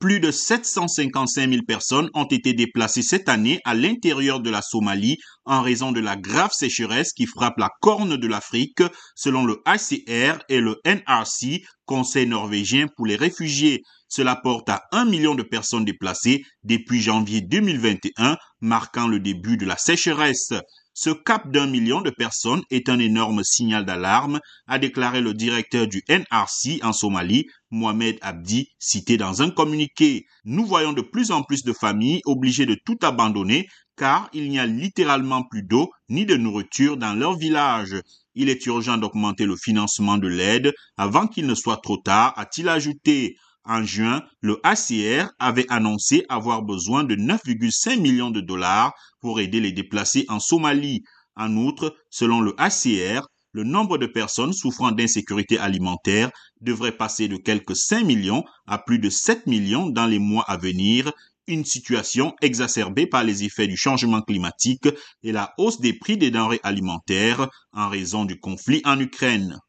Plus de 755 000 personnes ont été déplacées cette année à l'intérieur de la Somalie en raison de la grave sécheresse qui frappe la corne de l'Afrique, selon le HCR et le NRC, Conseil norvégien pour les réfugiés. Cela porte à un million de personnes déplacées depuis janvier 2021, marquant le début de la sécheresse. Ce cap d'un million de personnes est un énorme signal d'alarme, a déclaré le directeur du NRC en Somalie, Mohamed Abdi, cité dans un communiqué. Nous voyons de plus en plus de familles obligées de tout abandonner car il n'y a littéralement plus d'eau ni de nourriture dans leur village. Il est urgent d'augmenter le financement de l'aide avant qu'il ne soit trop tard, a-t-il ajouté. En juin, le ACR avait annoncé avoir besoin de 9,5 millions de dollars pour aider les déplacés en Somalie. En outre, selon le ACR, le nombre de personnes souffrant d'insécurité alimentaire devrait passer de quelques 5 millions à plus de 7 millions dans les mois à venir, une situation exacerbée par les effets du changement climatique et la hausse des prix des denrées alimentaires en raison du conflit en Ukraine.